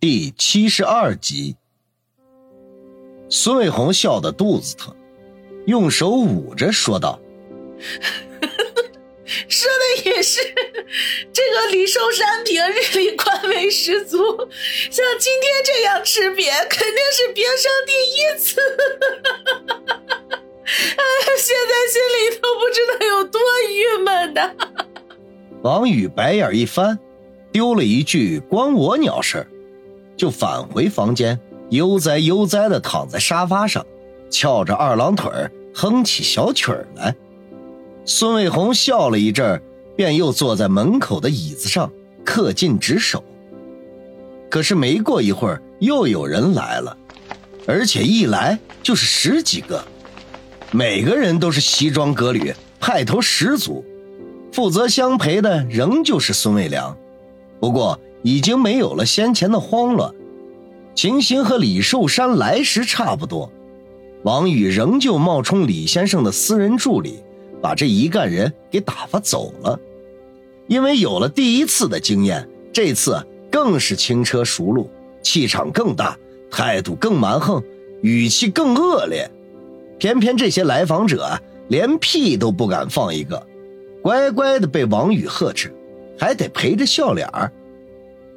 第七十二集，孙卫红笑得肚子疼，用手捂着说道：“说的也是，这个李寿山平日里官威十足，像今天这样吃瘪，肯定是别生第一次。哎，现在心里头不知道有多郁闷呢。”王宇白眼一翻，丢了一句：“关我鸟事。”就返回房间，悠哉悠哉地躺在沙发上，翘着二郎腿哼起小曲儿来。孙卫红笑了一阵便又坐在门口的椅子上恪尽职守。可是没过一会儿，又有人来了，而且一来就是十几个，每个人都是西装革履，派头十足。负责相陪的仍旧是孙卫良，不过。已经没有了先前的慌乱，情形和李寿山来时差不多。王宇仍旧冒充李先生的私人助理，把这一干人给打发走了。因为有了第一次的经验，这次更是轻车熟路，气场更大，态度更蛮横，语气更恶劣。偏偏这些来访者连屁都不敢放一个，乖乖的被王宇呵斥，还得陪着笑脸儿。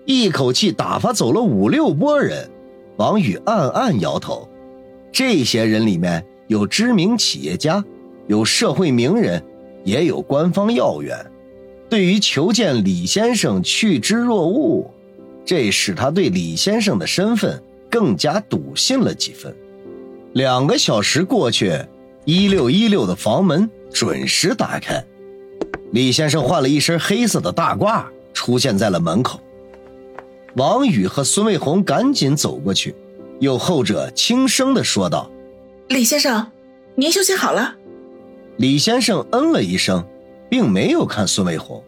一口气打发走了五六拨人，王宇暗暗摇头。这些人里面有知名企业家，有社会名人，也有官方要员。对于求见李先生趋之若鹜，这使他对李先生的身份更加笃信了几分。两个小时过去，一六一六的房门准时打开，李先生换了一身黑色的大褂，出现在了门口。王宇和孙卫红赶紧走过去，又后者轻声的说道：“李先生，您休息好了。”李先生嗯了一声，并没有看孙卫红，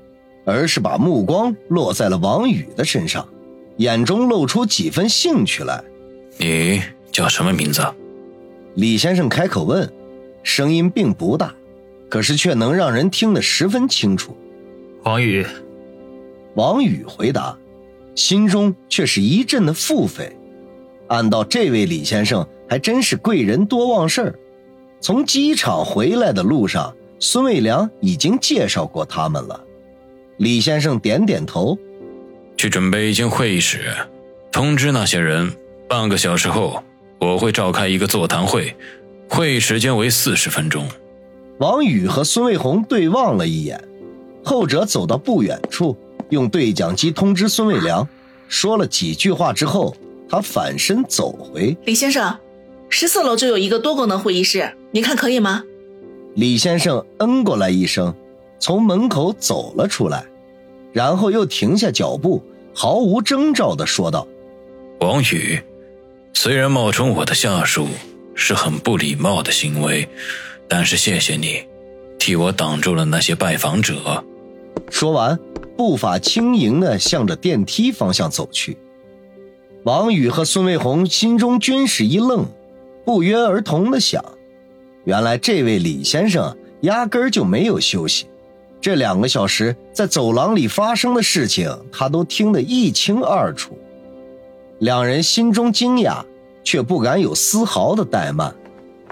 而是把目光落在了王宇的身上，眼中露出几分兴趣来。“你叫什么名字？”李先生开口问，声音并不大，可是却能让人听得十分清楚。“王宇。”王宇回答。心中却是一阵的腹诽，按道这位李先生还真是贵人多忘事儿。从机场回来的路上，孙卫良已经介绍过他们了。李先生点点头，去准备一间会议室，通知那些人，半个小时后我会召开一个座谈会，会议时间为四十分钟。王宇和孙卫红对望了一眼，后者走到不远处。用对讲机通知孙卫良，说了几句话之后，他反身走回。李先生，十四楼就有一个多功能会议室，您看可以吗？李先生嗯过来一声，从门口走了出来，然后又停下脚步，毫无征兆的说道：“王宇，虽然冒充我的下属是很不礼貌的行为，但是谢谢你，替我挡住了那些拜访者。”说完。步伐轻盈地向着电梯方向走去，王宇和孙卫红心中均是一愣，不约而同地想：原来这位李先生压根儿就没有休息，这两个小时在走廊里发生的事情，他都听得一清二楚。两人心中惊讶，却不敢有丝毫的怠慢，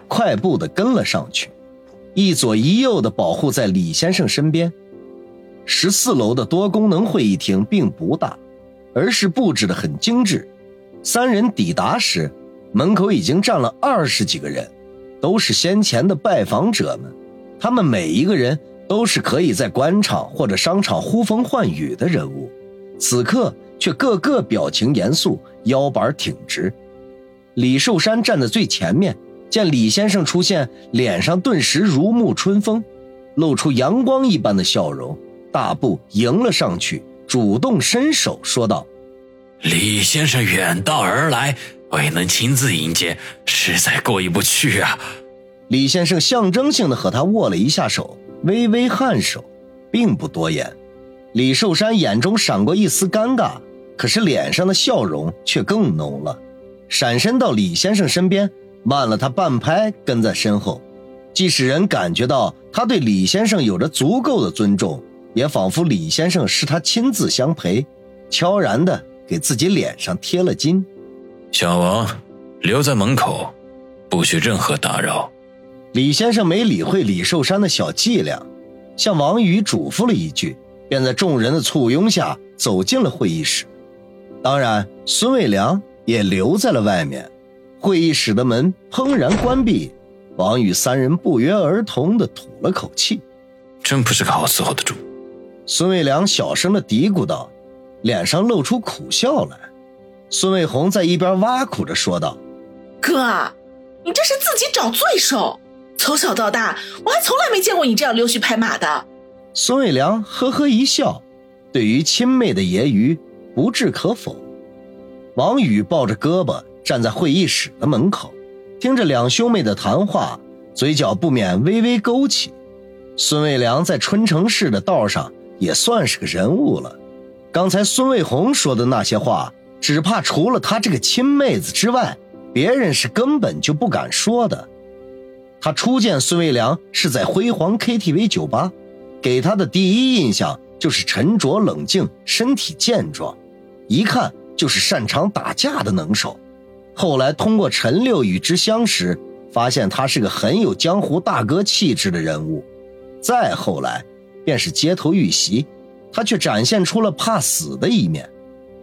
快步地跟了上去，一左一右地保护在李先生身边。十四楼的多功能会议厅并不大，而是布置的很精致。三人抵达时，门口已经站了二十几个人，都是先前的拜访者们。他们每一个人都是可以在官场或者商场呼风唤雨的人物，此刻却个个表情严肃，腰板挺直。李寿山站在最前面，见李先生出现，脸上顿时如沐春风，露出阳光一般的笑容。大步迎了上去，主动伸手说道：“李先生远道而来，未能亲自迎接，实在过意不去啊。”李先生象征性的和他握了一下手，微微颔首，并不多言。李寿山眼中闪过一丝尴尬，可是脸上的笑容却更浓了，闪身到李先生身边，慢了他半拍，跟在身后，既使人感觉到他对李先生有着足够的尊重。也仿佛李先生是他亲自相陪，悄然的给自己脸上贴了金。小王，留在门口，不许任何打扰。李先生没理会李寿山的小伎俩，向王宇嘱咐了一句，便在众人的簇拥下走进了会议室。当然，孙卫良也留在了外面。会议室的门砰然关闭，王宇三人不约而同地吐了口气。真不是个好伺候的主。孙卫良小声的嘀咕道，脸上露出苦笑来。孙卫红在一边挖苦着说道：“哥，你这是自己找罪受。从小到大，我还从来没见过你这样溜须拍马的。”孙卫良呵呵一笑，对于亲妹的揶揄不置可否。王宇抱着胳膊站在会议室的门口，听着两兄妹的谈话，嘴角不免微微勾起。孙卫良在春城市的道上也算是个人物了。刚才孙卫红说的那些话，只怕除了他这个亲妹子之外，别人是根本就不敢说的。他初见孙卫良是在辉煌 KTV 酒吧，给他的第一印象就是沉着冷静、身体健壮，一看就是擅长打架的能手。后来通过陈六与之相识，发现他是个很有江湖大哥气质的人物。再后来，便是街头遇袭，他却展现出了怕死的一面。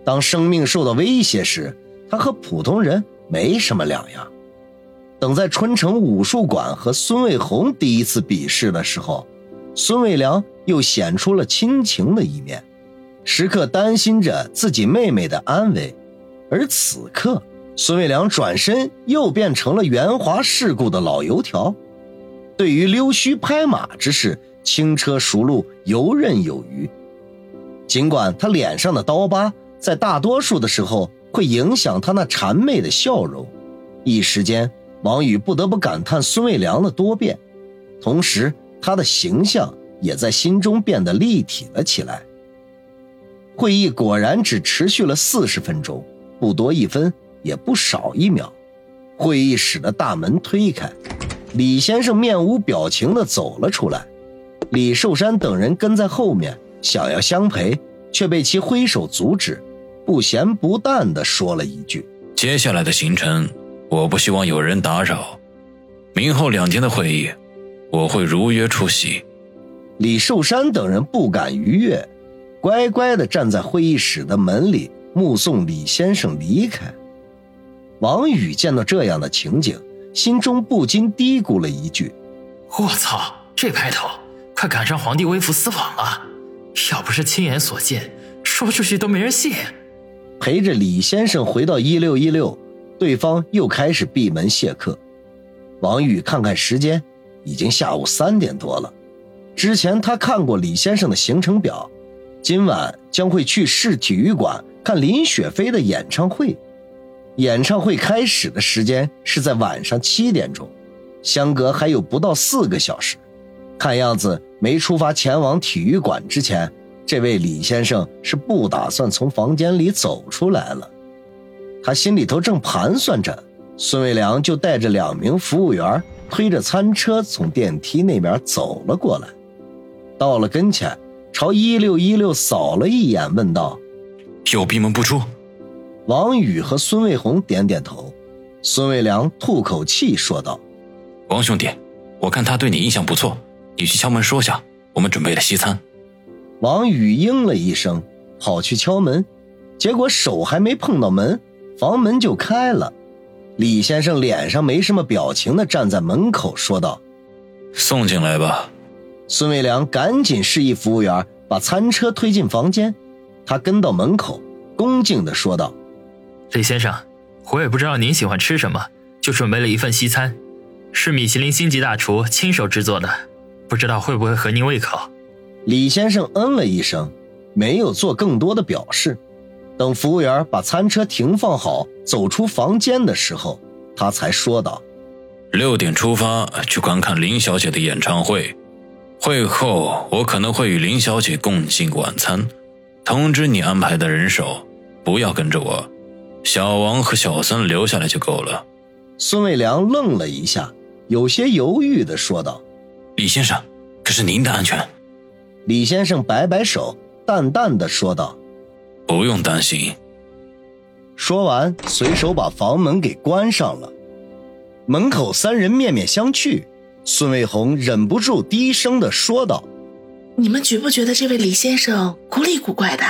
当生命受到威胁时，他和普通人没什么两样。等在春城武术馆和孙卫红第一次比试的时候，孙卫良又显出了亲情的一面，时刻担心着自己妹妹的安危。而此刻，孙卫良转身又变成了圆滑世故的老油条。对于溜须拍马之事，轻车熟路，游刃有余。尽管他脸上的刀疤在大多数的时候会影响他那谄媚的笑容，一时间，王宇不得不感叹孙卫良的多变，同时他的形象也在心中变得立体了起来。会议果然只持续了四十分钟，不多一分，也不少一秒。会议室的大门推开。李先生面无表情地走了出来，李寿山等人跟在后面，想要相陪，却被其挥手阻止，不咸不淡地说了一句：“接下来的行程，我不希望有人打扰。明后两天的会议，我会如约出席。”李寿山等人不敢逾越，乖乖的站在会议室的门里，目送李先生离开。王宇见到这样的情景。心中不禁嘀咕了一句：“我操，这派头，快赶上皇帝微服私访了！要不是亲眼所见，说出去都没人信。”陪着李先生回到一六一六，对方又开始闭门谢客。王宇看看时间，已经下午三点多了。之前他看过李先生的行程表，今晚将会去市体育馆看林雪飞的演唱会。演唱会开始的时间是在晚上七点钟，相隔还有不到四个小时。看样子没出发前往体育馆之前，这位李先生是不打算从房间里走出来了。他心里头正盘算着，孙卫良就带着两名服务员推着餐车从电梯那边走了过来。到了跟前，朝一六一六扫了一眼，问道：“有闭门不出？”王宇和孙卫红点点头，孙卫良吐口气说道：“王兄弟，我看他对你印象不错，你去敲门说下，我们准备了西餐。”王宇应了一声，跑去敲门，结果手还没碰到门，房门就开了。李先生脸上没什么表情的站在门口说道：“送进来吧。”孙卫良赶紧示意服务员把餐车推进房间，他跟到门口，恭敬的说道。李先生，我也不知道您喜欢吃什么，就准备了一份西餐，是米其林星级大厨亲手制作的，不知道会不会合您胃口。李先生嗯了一声，没有做更多的表示。等服务员把餐车停放好，走出房间的时候，他才说道：“六点出发去观看林小姐的演唱会，会后我可能会与林小姐共进晚餐，通知你安排的人手，不要跟着我。”小王和小三留下来就够了。孙卫良愣了一下，有些犹豫的说道：“李先生，可是您的安全。”李先生摆摆手，淡淡的说道：“不用担心，说完，随手把房门给关上了。门口三人面面相觑，孙卫红忍不住低声的说道：“你们觉不觉得这位李先生古里古怪的？”